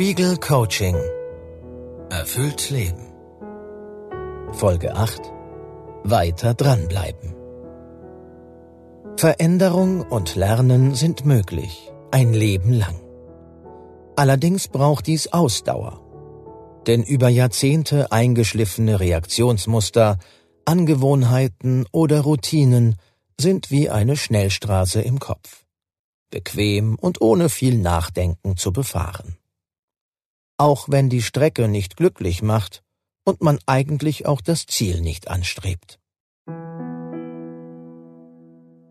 Spiegel Coaching. Erfüllt Leben. Folge 8. Weiter dranbleiben. Veränderung und Lernen sind möglich, ein Leben lang. Allerdings braucht dies Ausdauer. Denn über Jahrzehnte eingeschliffene Reaktionsmuster, Angewohnheiten oder Routinen sind wie eine Schnellstraße im Kopf. Bequem und ohne viel Nachdenken zu befahren. Auch wenn die Strecke nicht glücklich macht und man eigentlich auch das Ziel nicht anstrebt.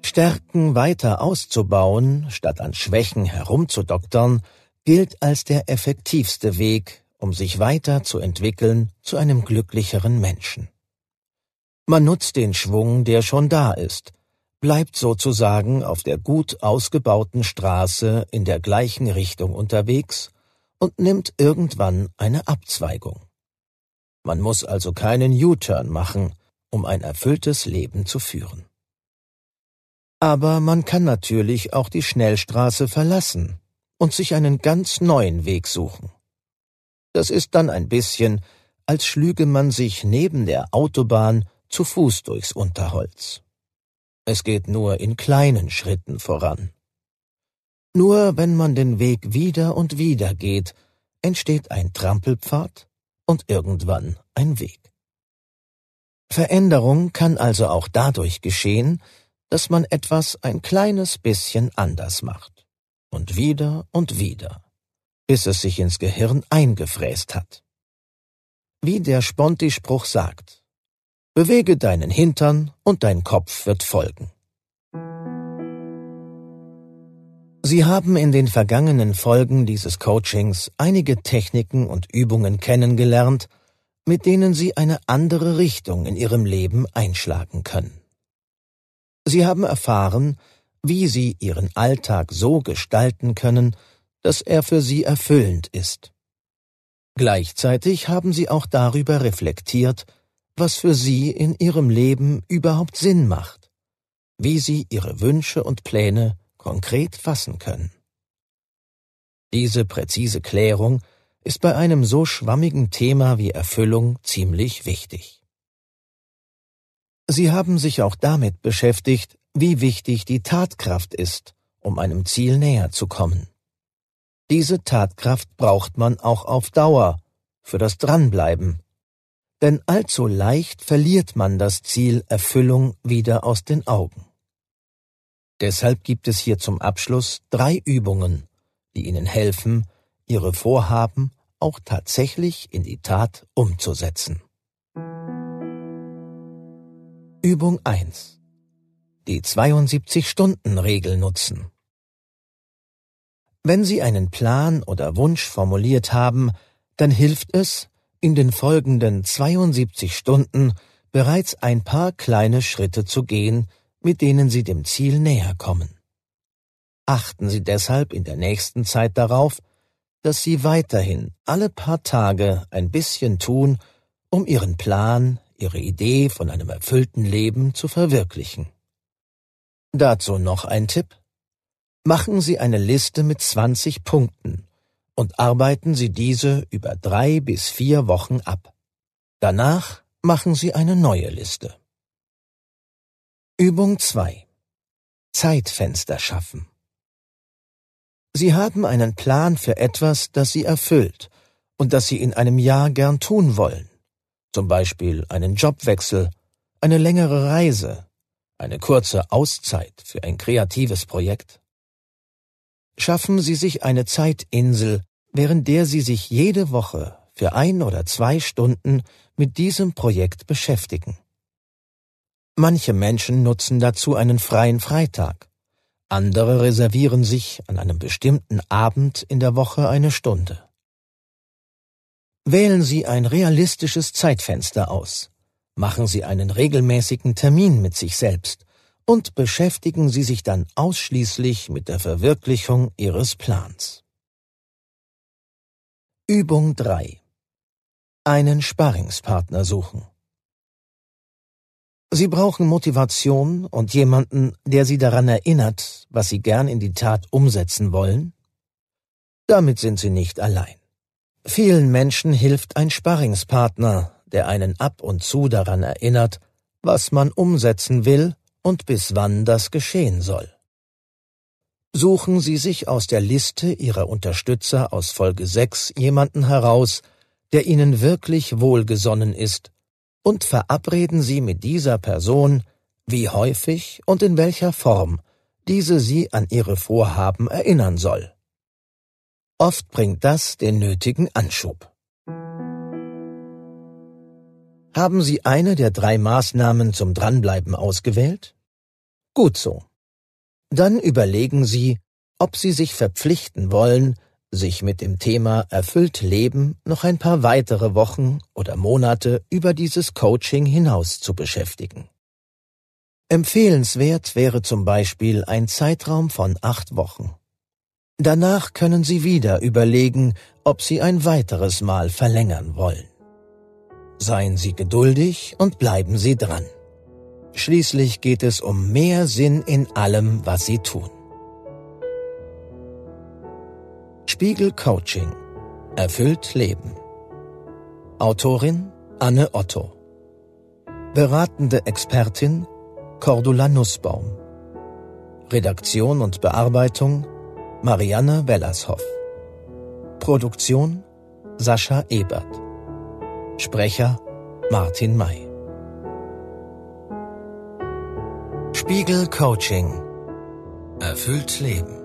Stärken weiter auszubauen, statt an Schwächen herumzudoktern, gilt als der effektivste Weg, um sich weiter zu entwickeln zu einem glücklicheren Menschen. Man nutzt den Schwung, der schon da ist, bleibt sozusagen auf der gut ausgebauten Straße in der gleichen Richtung unterwegs und nimmt irgendwann eine Abzweigung. Man muss also keinen U-Turn machen, um ein erfülltes Leben zu führen. Aber man kann natürlich auch die Schnellstraße verlassen und sich einen ganz neuen Weg suchen. Das ist dann ein bisschen, als schlüge man sich neben der Autobahn zu Fuß durchs Unterholz. Es geht nur in kleinen Schritten voran. Nur wenn man den Weg wieder und wieder geht, entsteht ein Trampelpfad und irgendwann ein Weg. Veränderung kann also auch dadurch geschehen, dass man etwas ein kleines bisschen anders macht. Und wieder und wieder, bis es sich ins Gehirn eingefräst hat. Wie der Sponti-Spruch sagt, bewege deinen Hintern und dein Kopf wird folgen. Sie haben in den vergangenen Folgen dieses Coachings einige Techniken und Übungen kennengelernt, mit denen Sie eine andere Richtung in Ihrem Leben einschlagen können. Sie haben erfahren, wie Sie Ihren Alltag so gestalten können, dass er für Sie erfüllend ist. Gleichzeitig haben Sie auch darüber reflektiert, was für Sie in Ihrem Leben überhaupt Sinn macht, wie Sie Ihre Wünsche und Pläne konkret fassen können. Diese präzise Klärung ist bei einem so schwammigen Thema wie Erfüllung ziemlich wichtig. Sie haben sich auch damit beschäftigt, wie wichtig die Tatkraft ist, um einem Ziel näher zu kommen. Diese Tatkraft braucht man auch auf Dauer, für das Dranbleiben. Denn allzu leicht verliert man das Ziel Erfüllung wieder aus den Augen. Deshalb gibt es hier zum Abschluss drei Übungen, die Ihnen helfen, Ihre Vorhaben auch tatsächlich in die Tat umzusetzen. Übung 1. Die 72-Stunden-Regel nutzen. Wenn Sie einen Plan oder Wunsch formuliert haben, dann hilft es, in den folgenden 72 Stunden bereits ein paar kleine Schritte zu gehen, mit denen Sie dem Ziel näher kommen. Achten Sie deshalb in der nächsten Zeit darauf, dass Sie weiterhin alle paar Tage ein bisschen tun, um Ihren Plan, Ihre Idee von einem erfüllten Leben zu verwirklichen. Dazu noch ein Tipp. Machen Sie eine Liste mit 20 Punkten und arbeiten Sie diese über drei bis vier Wochen ab. Danach machen Sie eine neue Liste. Übung 2 Zeitfenster schaffen Sie haben einen Plan für etwas, das Sie erfüllt und das Sie in einem Jahr gern tun wollen, zum Beispiel einen Jobwechsel, eine längere Reise, eine kurze Auszeit für ein kreatives Projekt. Schaffen Sie sich eine Zeitinsel, während der Sie sich jede Woche für ein oder zwei Stunden mit diesem Projekt beschäftigen. Manche Menschen nutzen dazu einen freien Freitag. Andere reservieren sich an einem bestimmten Abend in der Woche eine Stunde. Wählen Sie ein realistisches Zeitfenster aus. Machen Sie einen regelmäßigen Termin mit sich selbst und beschäftigen Sie sich dann ausschließlich mit der Verwirklichung Ihres Plans. Übung 3 Einen Sparringspartner suchen. Sie brauchen Motivation und jemanden, der Sie daran erinnert, was Sie gern in die Tat umsetzen wollen? Damit sind Sie nicht allein. Vielen Menschen hilft ein Sparringspartner, der einen ab und zu daran erinnert, was man umsetzen will und bis wann das geschehen soll. Suchen Sie sich aus der Liste Ihrer Unterstützer aus Folge 6 jemanden heraus, der Ihnen wirklich wohlgesonnen ist, und verabreden Sie mit dieser Person, wie häufig und in welcher Form diese Sie an Ihre Vorhaben erinnern soll. Oft bringt das den nötigen Anschub. Haben Sie eine der drei Maßnahmen zum Dranbleiben ausgewählt? Gut so. Dann überlegen Sie, ob Sie sich verpflichten wollen, sich mit dem Thema Erfüllt Leben noch ein paar weitere Wochen oder Monate über dieses Coaching hinaus zu beschäftigen. Empfehlenswert wäre zum Beispiel ein Zeitraum von acht Wochen. Danach können Sie wieder überlegen, ob Sie ein weiteres Mal verlängern wollen. Seien Sie geduldig und bleiben Sie dran. Schließlich geht es um mehr Sinn in allem, was Sie tun. Spiegel Coaching Erfüllt Leben Autorin Anne Otto Beratende Expertin Cordula Nussbaum Redaktion und Bearbeitung Marianne Wellershoff. Produktion Sascha Ebert. Sprecher Martin May. Spiegel Coaching. Erfüllt Leben.